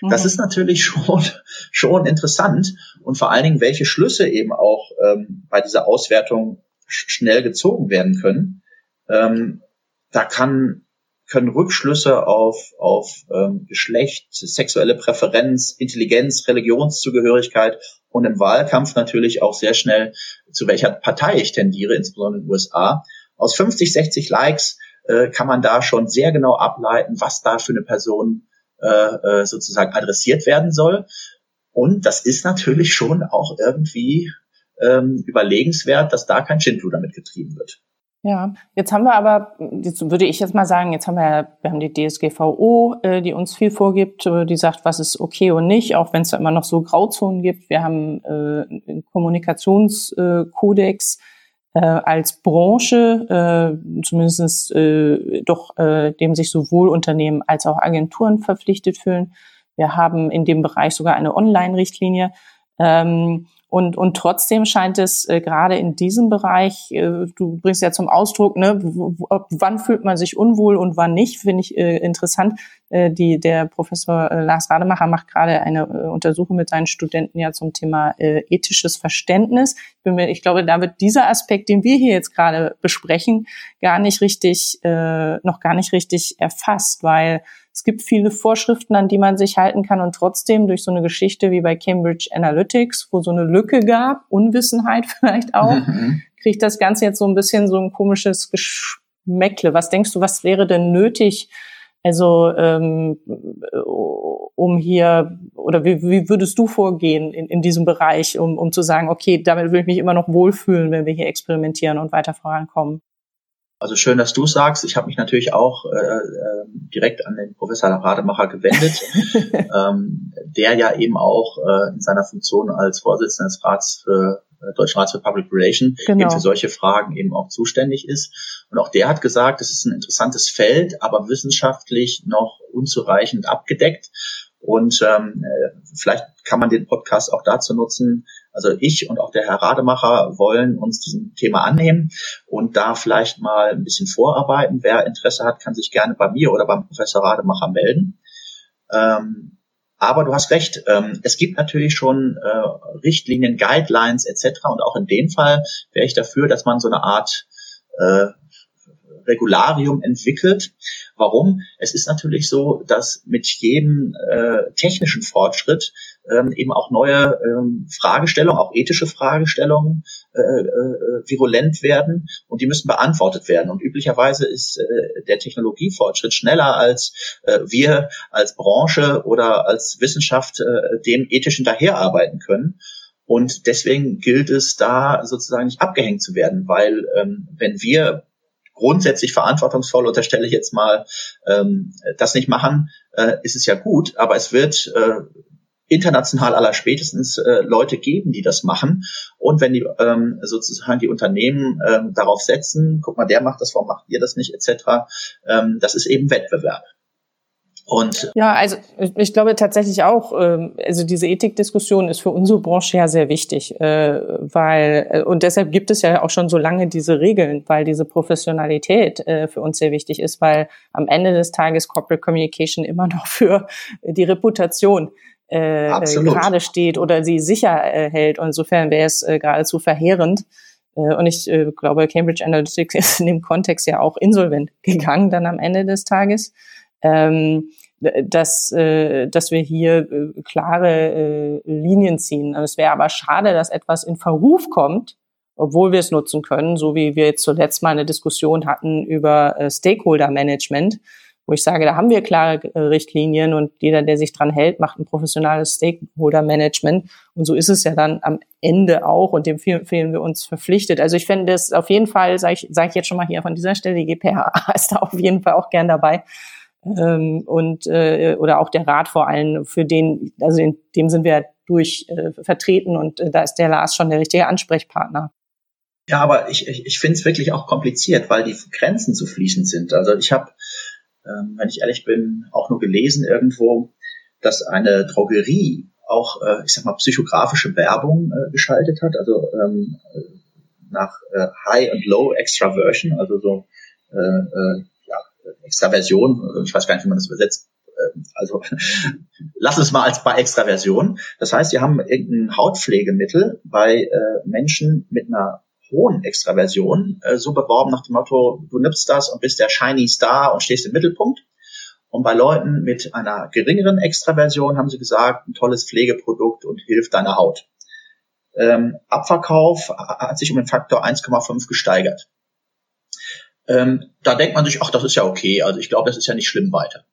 Mhm. Das ist natürlich schon, schon interessant und vor allen Dingen, welche Schlüsse eben auch ähm, bei dieser Auswertung schnell gezogen werden können. Ähm, da kann können Rückschlüsse auf, auf ähm, Geschlecht, sexuelle Präferenz, Intelligenz, Religionszugehörigkeit und im Wahlkampf natürlich auch sehr schnell, zu welcher Partei ich tendiere, insbesondere in den USA. Aus 50, 60 Likes äh, kann man da schon sehr genau ableiten, was da für eine Person äh, äh, sozusagen adressiert werden soll. Und das ist natürlich schon auch irgendwie ähm, überlegenswert, dass da kein Schindluder damit getrieben wird. Ja, jetzt haben wir aber, jetzt würde ich jetzt mal sagen, jetzt haben wir, wir haben die DSGVO, äh, die uns viel vorgibt, äh, die sagt, was ist okay und nicht, auch wenn es da immer noch so Grauzonen gibt. Wir haben äh, einen Kommunikationskodex äh, als Branche, äh, zumindest äh, doch, äh, dem sich sowohl Unternehmen als auch Agenturen verpflichtet fühlen. Wir haben in dem Bereich sogar eine Online-Richtlinie. Ähm, und, und trotzdem scheint es äh, gerade in diesem Bereich, äh, du bringst ja zum Ausdruck, ne, wann fühlt man sich unwohl und wann nicht, finde ich äh, interessant. Äh, die, der Professor äh, Lars Rademacher macht gerade eine äh, Untersuchung mit seinen Studenten ja zum Thema äh, ethisches Verständnis. Ich, bin mir, ich glaube, da wird dieser Aspekt, den wir hier jetzt gerade besprechen, gar nicht richtig, äh, noch gar nicht richtig erfasst, weil es gibt viele Vorschriften, an die man sich halten kann und trotzdem durch so eine Geschichte wie bei Cambridge Analytics, wo so eine Lücke gab, Unwissenheit vielleicht auch, mhm. kriegt das Ganze jetzt so ein bisschen so ein komisches Geschmäckle. Was denkst du, was wäre denn nötig, also ähm, um hier, oder wie, wie würdest du vorgehen in, in diesem Bereich, um, um zu sagen, okay, damit will ich mich immer noch wohlfühlen, wenn wir hier experimentieren und weiter vorankommen? Also schön, dass du sagst. Ich habe mich natürlich auch äh, äh, direkt an den Professor Rademacher gewendet, ähm, der ja eben auch äh, in seiner Funktion als Vorsitzender des Rats für äh, Deutschen Rats für Public Relation genau. eben für solche Fragen eben auch zuständig ist. Und auch der hat gesagt, es ist ein interessantes Feld, aber wissenschaftlich noch unzureichend abgedeckt. Und ähm, äh, vielleicht kann man den Podcast auch dazu nutzen. Also ich und auch der Herr Rademacher wollen uns diesem Thema annehmen und da vielleicht mal ein bisschen vorarbeiten. Wer Interesse hat, kann sich gerne bei mir oder beim Professor Rademacher melden. Ähm, aber du hast recht, ähm, es gibt natürlich schon äh, Richtlinien, Guidelines etc. Und auch in dem Fall wäre ich dafür, dass man so eine Art äh, Regularium entwickelt. Warum? Es ist natürlich so, dass mit jedem äh, technischen Fortschritt ähm, eben auch neue ähm, Fragestellungen, auch ethische Fragestellungen äh, äh, virulent werden und die müssen beantwortet werden. Und üblicherweise ist äh, der Technologiefortschritt schneller als äh, wir als Branche oder als Wissenschaft äh, dem ethisch hinterherarbeiten können. Und deswegen gilt es da sozusagen nicht abgehängt zu werden, weil ähm, wenn wir grundsätzlich verantwortungsvoll, unterstelle ich jetzt mal, ähm, das nicht machen, äh, ist es ja gut, aber es wird äh, international aller spätestens äh, Leute geben, die das machen. Und wenn die ähm, sozusagen die Unternehmen ähm, darauf setzen, guck mal, der macht das, warum macht ihr das nicht, etc., ähm, das ist eben Wettbewerb. Und ja, also ich glaube tatsächlich auch, ähm, also diese Ethikdiskussion ist für unsere Branche ja sehr wichtig, äh, weil äh, und deshalb gibt es ja auch schon so lange diese Regeln, weil diese Professionalität äh, für uns sehr wichtig ist, weil am Ende des Tages Corporate Communication immer noch für die Reputation gerade steht oder sie sicher hält. Und insofern wäre es geradezu verheerend. Und ich glaube, Cambridge Analytics ist in dem Kontext ja auch insolvent gegangen dann am Ende des Tages ähm, dass, äh, dass wir hier äh, klare äh, Linien ziehen. Es wäre aber schade, dass etwas in Verruf kommt, obwohl wir es nutzen können, so wie wir jetzt zuletzt mal eine Diskussion hatten über äh, Stakeholder-Management, wo ich sage, da haben wir klare äh, Richtlinien und jeder, der sich dran hält, macht ein professionales Stakeholder-Management. Und so ist es ja dann am Ende auch und dem fühlen wir uns verpflichtet. Also ich fände das auf jeden Fall, sage ich, sag ich jetzt schon mal hier von dieser Stelle, die GPH ist da auf jeden Fall auch gern dabei, ähm, und äh, oder auch der Rat vor allem, für den, also in dem sind wir durch äh, vertreten und äh, da ist der Lars schon der richtige Ansprechpartner. Ja, aber ich, ich, ich finde es wirklich auch kompliziert, weil die Grenzen zu fließend sind. Also ich habe, ähm, wenn ich ehrlich bin, auch nur gelesen irgendwo, dass eine Drogerie auch, äh, ich sag mal, psychografische Werbung äh, geschaltet hat, also ähm, nach äh, High und Low Extraversion, also so äh, äh, Extraversion, ich weiß gar nicht, wie man das übersetzt, ähm, also lass es mal als bei Extraversion. Das heißt, sie haben irgendein Hautpflegemittel bei äh, Menschen mit einer hohen Extraversion äh, so beworben nach dem Motto, du nimmst das und bist der Shiny Star und stehst im Mittelpunkt. Und bei Leuten mit einer geringeren Extraversion haben sie gesagt, ein tolles Pflegeprodukt und hilft deiner Haut. Ähm, Abverkauf hat sich um den Faktor 1,5 gesteigert. Ähm, da denkt man sich, ach, das ist ja okay, also ich glaube, das ist ja nicht schlimm weiter.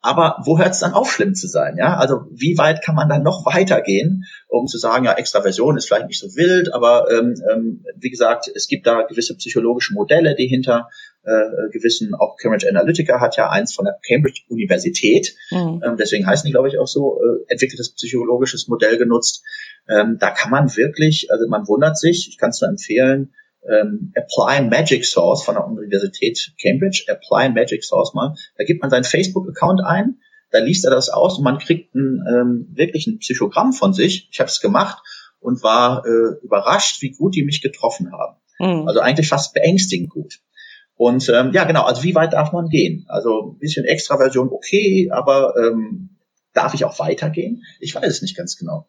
Aber wo hört es dann auf, schlimm zu sein? Ja, also wie weit kann man dann noch weitergehen, um zu sagen, ja, Extraversion ist vielleicht nicht so wild, aber ähm, ähm, wie gesagt, es gibt da gewisse psychologische Modelle, die hinter äh, gewissen, auch Cambridge Analytica hat ja eins von der Cambridge Universität, mhm. ähm, deswegen heißen die, glaube ich, auch so, äh, entwickeltes psychologisches Modell genutzt. Ähm, da kann man wirklich, also man wundert sich, ich kann es nur empfehlen, ähm, Apply Magic Source von der Universität Cambridge, Apply Magic Source mal, da gibt man seinen Facebook-Account ein, da liest er das aus und man kriegt ein, ähm, wirklich ein Psychogramm von sich. Ich habe es gemacht und war äh, überrascht, wie gut die mich getroffen haben. Mhm. Also eigentlich fast beängstigend gut. Und ähm, ja, genau, also wie weit darf man gehen? Also ein bisschen Extraversion okay, aber ähm, darf ich auch weitergehen? Ich weiß es nicht ganz genau.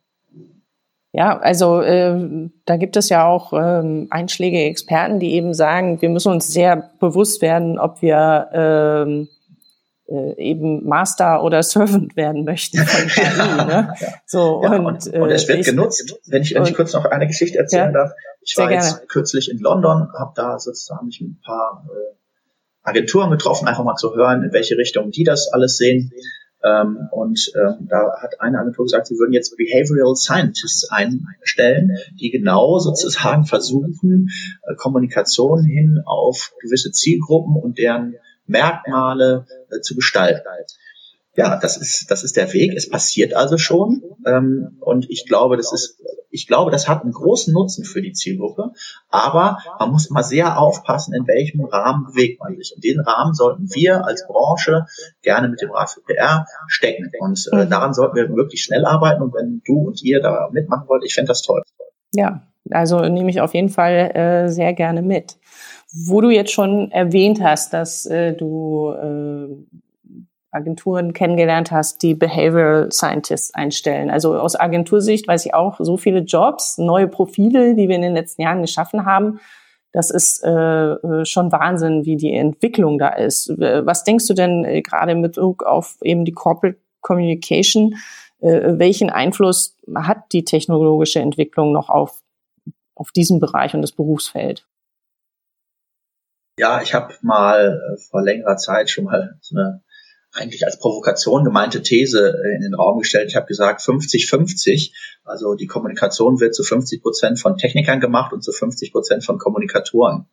Ja, also äh, da gibt es ja auch ähm, einschlägige Experten, die eben sagen, wir müssen uns sehr bewusst werden, ob wir ähm, äh, eben Master oder Servant werden möchten von KI. ja, ne? ja. So, ja, und, und, und, es wird ich, genutzt. Wenn ich, wenn ich kurz noch eine Geschichte erzählen darf. Ich war jetzt gerne. kürzlich in London, habe da sozusagen mich mit ein paar äh, Agenturen getroffen, einfach mal zu hören, in welche Richtung die das alles sehen. Ähm, und ähm, da hat eine Agentur gesagt, sie würden jetzt Behavioral Scientists einstellen, die genau sozusagen versuchen, äh, Kommunikation hin auf gewisse Zielgruppen und deren Merkmale äh, zu gestalten. Ja, das ist, das ist der Weg. Es passiert also schon. Ähm, und ich glaube, das ist ich glaube, das hat einen großen Nutzen für die Zielgruppe, aber man muss immer sehr aufpassen, in welchem Rahmen bewegt man sich. Und den Rahmen sollten wir als Branche gerne mit dem Rat für PR stecken. Und äh, mhm. daran sollten wir wirklich schnell arbeiten. Und wenn du und ihr da mitmachen wollt, ich fände das toll. Ja, also nehme ich auf jeden Fall äh, sehr gerne mit. Wo du jetzt schon erwähnt hast, dass äh, du äh, Agenturen kennengelernt hast, die Behavioral Scientists einstellen. Also aus Agentursicht weiß ich auch, so viele Jobs, neue Profile, die wir in den letzten Jahren geschaffen haben. Das ist äh, äh schon Wahnsinn, wie die Entwicklung da ist. Was denkst du denn äh, gerade mit Bezug auf eben die Corporate Communication? Äh, welchen Einfluss hat die technologische Entwicklung noch auf, auf diesen Bereich und das Berufsfeld? Ja, ich habe mal äh, vor längerer Zeit schon mal so eine eigentlich als Provokation gemeinte These äh, in den Raum gestellt. Ich habe gesagt 50-50. Also die Kommunikation wird zu 50 Prozent von Technikern gemacht und zu 50 Prozent von Kommunikatoren.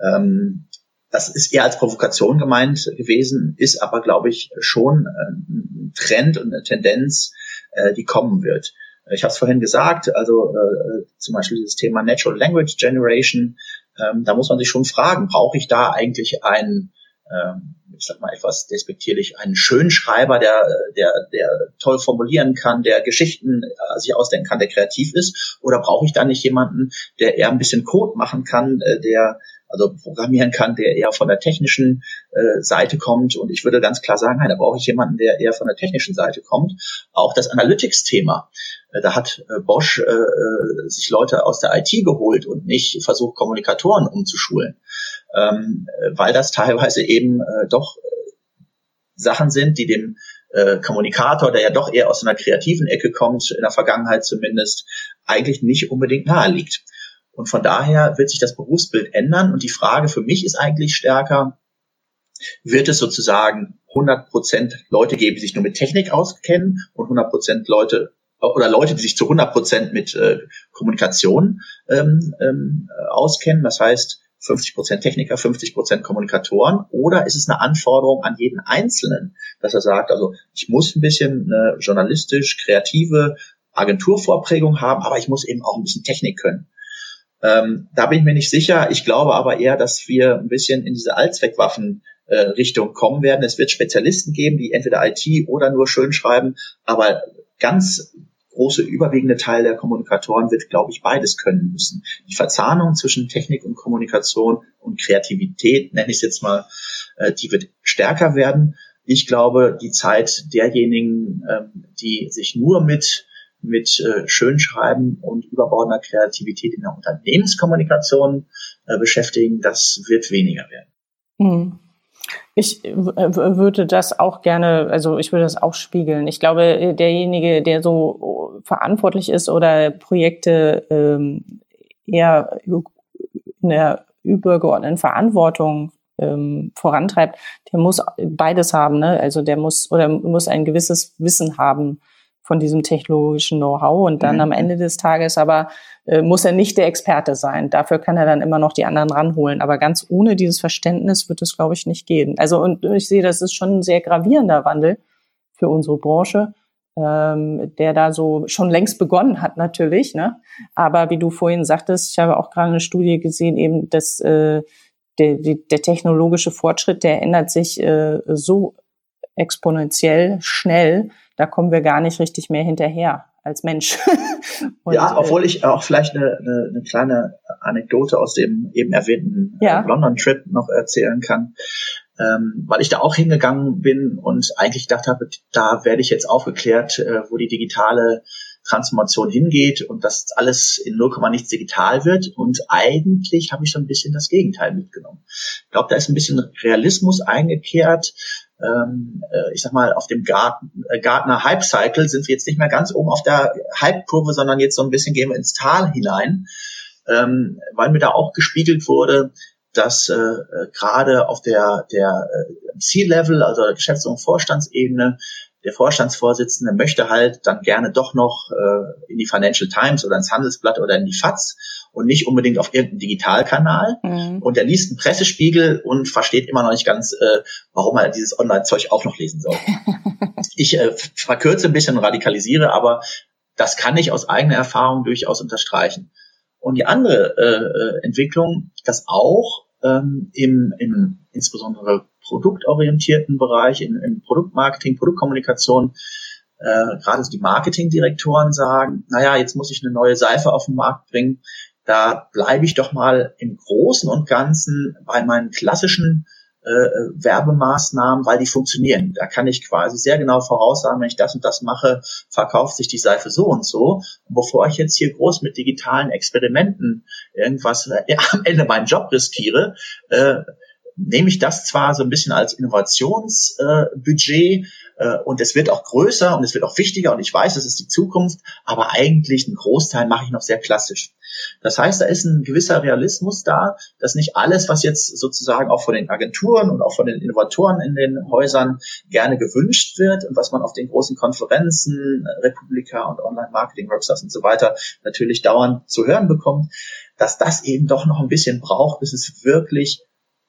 Ähm, das ist eher als Provokation gemeint gewesen, ist aber, glaube ich, schon ein Trend und eine Tendenz, äh, die kommen wird. Ich habe es vorhin gesagt, also äh, zum Beispiel dieses Thema Natural Language Generation, ähm, da muss man sich schon fragen, brauche ich da eigentlich einen ähm, ich sag mal etwas despektierlich, einen Schönschreiber, der, der, der toll formulieren kann, der Geschichten äh, sich ausdenken kann, der kreativ ist? Oder brauche ich da nicht jemanden, der eher ein bisschen Code machen kann, äh, der also programmieren kann, der eher von der technischen äh, Seite kommt. Und ich würde ganz klar sagen, nein, da brauche ich jemanden, der eher von der technischen Seite kommt. Auch das Analytics-Thema. Äh, da hat äh, Bosch äh, äh sich Leute aus der IT geholt und nicht versucht, Kommunikatoren umzuschulen ähm, weil das teilweise eben äh, doch äh, Sachen sind, die dem äh, Kommunikator, der ja doch eher aus einer kreativen Ecke kommt, in der Vergangenheit zumindest, eigentlich nicht unbedingt nahe liegt. Und von daher wird sich das Berufsbild ändern. Und die Frage für mich ist eigentlich stärker, wird es sozusagen 100 Prozent Leute geben, die sich nur mit Technik auskennen und 100 Prozent Leute oder Leute, die sich zu 100 Prozent mit äh, Kommunikation ähm, ähm, auskennen. Das heißt, 50 Prozent Techniker, 50 Prozent Kommunikatoren? Oder ist es eine Anforderung an jeden Einzelnen, dass er sagt, also ich muss ein bisschen eine journalistisch kreative Agenturvorprägung haben, aber ich muss eben auch ein bisschen Technik können. Ähm, da bin ich mir nicht sicher. Ich glaube aber eher, dass wir ein bisschen in diese Allzweckwaffen äh, Richtung kommen werden. Es wird Spezialisten geben, die entweder IT oder nur schön schreiben, aber ganz große überwiegende Teil der Kommunikatoren wird, glaube ich, beides können müssen. Die Verzahnung zwischen Technik und Kommunikation und Kreativität, nenne ich es jetzt mal, äh, die wird stärker werden. Ich glaube, die Zeit derjenigen, ähm, die sich nur mit mit äh, Schönschreiben und überbordender Kreativität in der Unternehmenskommunikation äh, beschäftigen, das wird weniger werden. Mhm. Ich würde das auch gerne, also ich würde das auch spiegeln. Ich glaube, derjenige, der so verantwortlich ist oder Projekte ähm, eher in der übergeordneten Verantwortung ähm, vorantreibt, der muss beides haben. Ne? Also der muss oder muss ein gewisses Wissen haben von diesem technologischen Know-how und dann mhm. am Ende des Tages aber äh, muss er nicht der Experte sein. Dafür kann er dann immer noch die anderen ranholen. Aber ganz ohne dieses Verständnis wird es, glaube ich, nicht gehen. Also und ich sehe, das ist schon ein sehr gravierender Wandel für unsere Branche, ähm, der da so schon längst begonnen hat natürlich. Ne? Aber wie du vorhin sagtest, ich habe auch gerade eine Studie gesehen, eben dass äh, der, der technologische Fortschritt, der ändert sich äh, so exponentiell schnell, da kommen wir gar nicht richtig mehr hinterher als Mensch. Und, ja, obwohl ich auch vielleicht eine, eine, eine kleine Anekdote aus dem eben erwähnten äh, ja. London-Trip noch erzählen kann. Ähm, weil ich da auch hingegangen bin und eigentlich gedacht habe, da werde ich jetzt aufgeklärt, äh, wo die digitale Transformation hingeht und dass alles in 0, nichts digital wird. Und eigentlich habe ich so ein bisschen das Gegenteil mitgenommen. Ich glaube, da ist ein bisschen Realismus eingekehrt ähm, äh, ich sag mal, auf dem Garten, äh, Gartner Hype Cycle sind wir jetzt nicht mehr ganz oben auf der Hype-Kurve, sondern jetzt so ein bisschen gehen wir ins Tal hinein, ähm, weil mir da auch gespiegelt wurde, dass äh, gerade auf der, der C-Level, also Geschäfts- und Vorstandsebene, der Vorstandsvorsitzende möchte halt dann gerne doch noch äh, in die Financial Times oder ins Handelsblatt oder in die FAZ und nicht unbedingt auf irgendeinen Digitalkanal. Mhm. Und er liest einen Pressespiegel und versteht immer noch nicht ganz, äh, warum er dieses Online-Zeug auch noch lesen soll. ich äh, verkürze ein bisschen, radikalisiere, aber das kann ich aus eigener Erfahrung durchaus unterstreichen. Und die andere äh, Entwicklung, dass auch ähm, im, im insbesondere produktorientierten Bereich, in, im Produktmarketing, Produktkommunikation, äh, gerade die Marketingdirektoren sagen, naja, jetzt muss ich eine neue Seife auf den Markt bringen. Da bleibe ich doch mal im Großen und Ganzen bei meinen klassischen äh, Werbemaßnahmen, weil die funktionieren. Da kann ich quasi sehr genau voraussagen, wenn ich das und das mache, verkauft sich die Seife so und so. Und bevor ich jetzt hier groß mit digitalen Experimenten irgendwas äh, am Ende meinen Job riskiere, äh, nehme ich das zwar so ein bisschen als Innovationsbudget, äh, und es wird auch größer und es wird auch wichtiger und ich weiß, das ist die Zukunft, aber eigentlich einen Großteil mache ich noch sehr klassisch. Das heißt, da ist ein gewisser Realismus da, dass nicht alles, was jetzt sozusagen auch von den Agenturen und auch von den Innovatoren in den Häusern gerne gewünscht wird und was man auf den großen Konferenzen, Republika und Online-Marketing-Workshops und so weiter natürlich dauernd zu hören bekommt, dass das eben doch noch ein bisschen braucht, bis es wirklich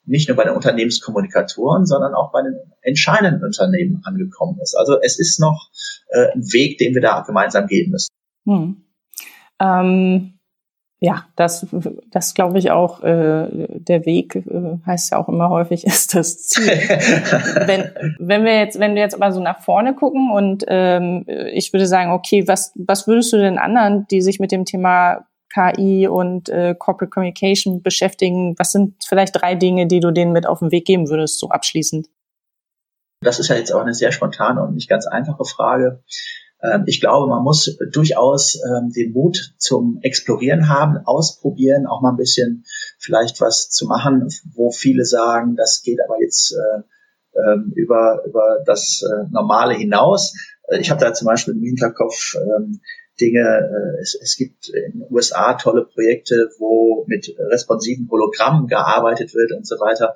nicht nur bei den Unternehmenskommunikatoren, sondern auch bei den entscheidenden Unternehmen angekommen ist. Also es ist noch äh, ein Weg, den wir da gemeinsam gehen müssen. Hm. Ähm, ja, das, das glaube ich auch, äh, der Weg äh, heißt ja auch immer häufig, ist das Ziel. wenn, wenn wir jetzt, wenn wir jetzt aber so nach vorne gucken und ähm, ich würde sagen, okay, was, was würdest du denn anderen, die sich mit dem Thema KI und äh, Corporate Communication beschäftigen. Was sind vielleicht drei Dinge, die du denen mit auf den Weg geben würdest, so abschließend? Das ist ja jetzt auch eine sehr spontane und nicht ganz einfache Frage. Ähm, ich glaube, man muss durchaus ähm, den Mut zum Explorieren haben, ausprobieren, auch mal ein bisschen vielleicht was zu machen, wo viele sagen, das geht aber jetzt äh, ähm, über, über das äh, Normale hinaus. Äh, ich habe da zum Beispiel im Hinterkopf Dinge. Äh, es, es gibt in den USA tolle Projekte, wo mit responsiven Hologrammen gearbeitet wird und so weiter.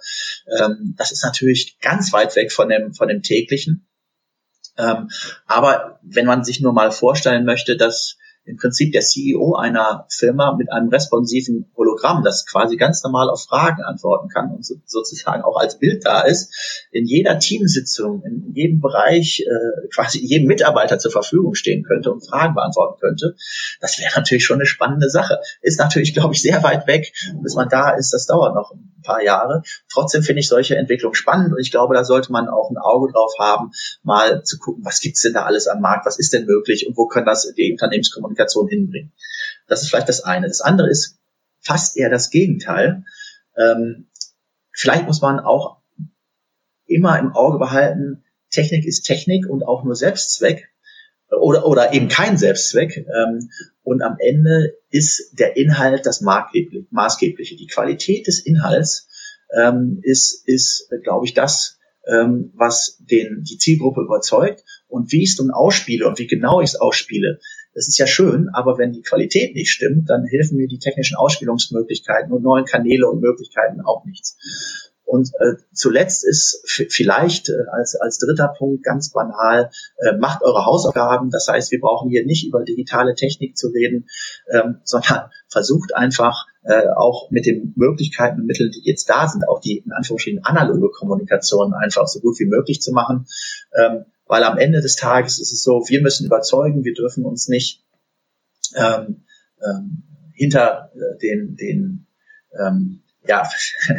Ähm, das ist natürlich ganz weit weg von dem, von dem täglichen. Ähm, aber wenn man sich nur mal vorstellen möchte, dass im Prinzip der CEO einer Firma mit einem responsiven Hologramm, das quasi ganz normal auf Fragen antworten kann und so, sozusagen auch als Bild da ist, in jeder Teamsitzung, in jedem Bereich, äh, quasi jedem Mitarbeiter zur Verfügung stehen könnte und Fragen beantworten könnte. Das wäre natürlich schon eine spannende Sache. Ist natürlich, glaube ich, sehr weit weg. Bis man da ist, das dauert noch ein paar Jahre. Trotzdem finde ich solche Entwicklungen spannend und ich glaube, da sollte man auch ein Auge drauf haben, mal zu gucken, was gibt's denn da alles am Markt, was ist denn möglich und wo kann das die Unternehmenskommunikation hinbringen. Das ist vielleicht das eine. Das andere ist fast eher das Gegenteil. Ähm, vielleicht muss man auch immer im Auge behalten, Technik ist Technik und auch nur Selbstzweck oder, oder eben kein Selbstzweck. Ähm, und am Ende ist der Inhalt das Maßgebliche. Die Qualität des Inhalts ähm, ist, ist glaube ich, das, ähm, was den, die Zielgruppe überzeugt. Und wie ich es nun ausspiele und wie genau ich es ausspiele, das ist ja schön, aber wenn die Qualität nicht stimmt, dann helfen mir die technischen Ausspielungsmöglichkeiten und neuen Kanäle und Möglichkeiten auch nichts. Und äh, zuletzt ist vielleicht äh, als, als dritter Punkt ganz banal, äh, macht eure Hausaufgaben. Das heißt, wir brauchen hier nicht über digitale Technik zu reden, ähm, sondern versucht einfach äh, auch mit den Möglichkeiten und Mitteln, die jetzt da sind, auch die in Anführungsstrichen analoge Kommunikation einfach so gut wie möglich zu machen. Ähm, weil am Ende des Tages ist es so, wir müssen überzeugen, wir dürfen uns nicht ähm, ähm, hinter äh, den, den ähm, ja,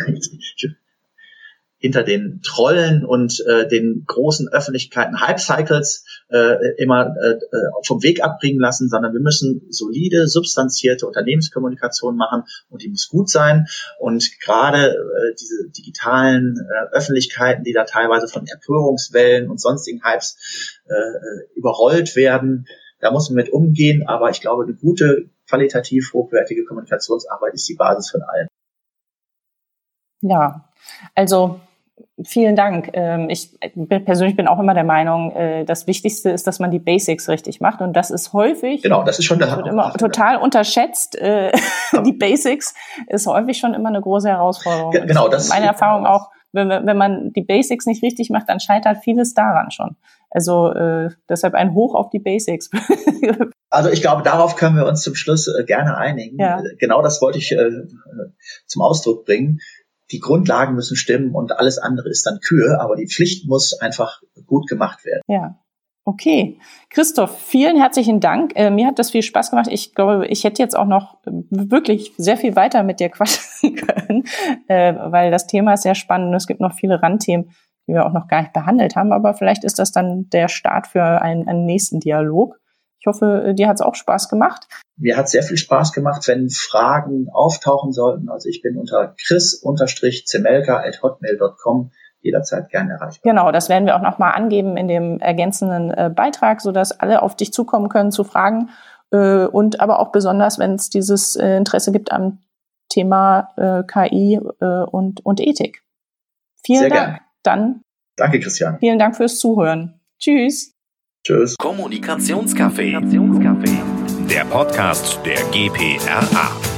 hinter den Trollen und äh, den großen Öffentlichkeiten Hype-Cycles äh, immer äh, äh, vom Weg abbringen lassen, sondern wir müssen solide, substanzierte Unternehmenskommunikation machen und die muss gut sein. Und gerade äh, diese digitalen äh, Öffentlichkeiten, die da teilweise von Empörungswellen und sonstigen Hypes äh, überrollt werden, da muss man mit umgehen. Aber ich glaube, eine gute, qualitativ hochwertige Kommunikationsarbeit ist die Basis von allem. Ja, also Vielen Dank. Ähm, ich persönlich bin auch immer der Meinung, äh, das Wichtigste ist, dass man die Basics richtig macht. Und das ist häufig. Genau, das ist schon der wird immer total unterschätzt. Äh, die Basics ist häufig schon immer eine große Herausforderung. Genau, das ist meine Erfahrung auch. Wenn, wenn man die Basics nicht richtig macht, dann scheitert vieles daran schon. Also äh, deshalb ein Hoch auf die Basics. also ich glaube, darauf können wir uns zum Schluss äh, gerne einigen. Ja. Genau das wollte ich äh, zum Ausdruck bringen die Grundlagen müssen stimmen und alles andere ist dann Kühe, aber die Pflicht muss einfach gut gemacht werden. Ja. Okay. Christoph, vielen herzlichen Dank. Äh, mir hat das viel Spaß gemacht. Ich glaube, ich hätte jetzt auch noch äh, wirklich sehr viel weiter mit dir quatschen können, äh, weil das Thema ist sehr spannend und es gibt noch viele Randthemen, die wir auch noch gar nicht behandelt haben. Aber vielleicht ist das dann der Start für einen, einen nächsten Dialog. Ich hoffe, äh, dir hat es auch Spaß gemacht. Mir hat sehr viel Spaß gemacht, wenn Fragen auftauchen sollten. Also ich bin unter chris-zemelka.hotmail.com jederzeit gerne erreichbar. Genau, das werden wir auch nochmal angeben in dem ergänzenden äh, Beitrag, sodass alle auf dich zukommen können zu Fragen äh, und aber auch besonders, wenn es dieses äh, Interesse gibt am Thema äh, KI äh, und, und Ethik. Vielen Sehr Dank. Gern. Dann. Danke, Christian. Vielen Dank fürs Zuhören. Tschüss. Tschüss. Kommunikationscafé. Der Podcast der GPRA.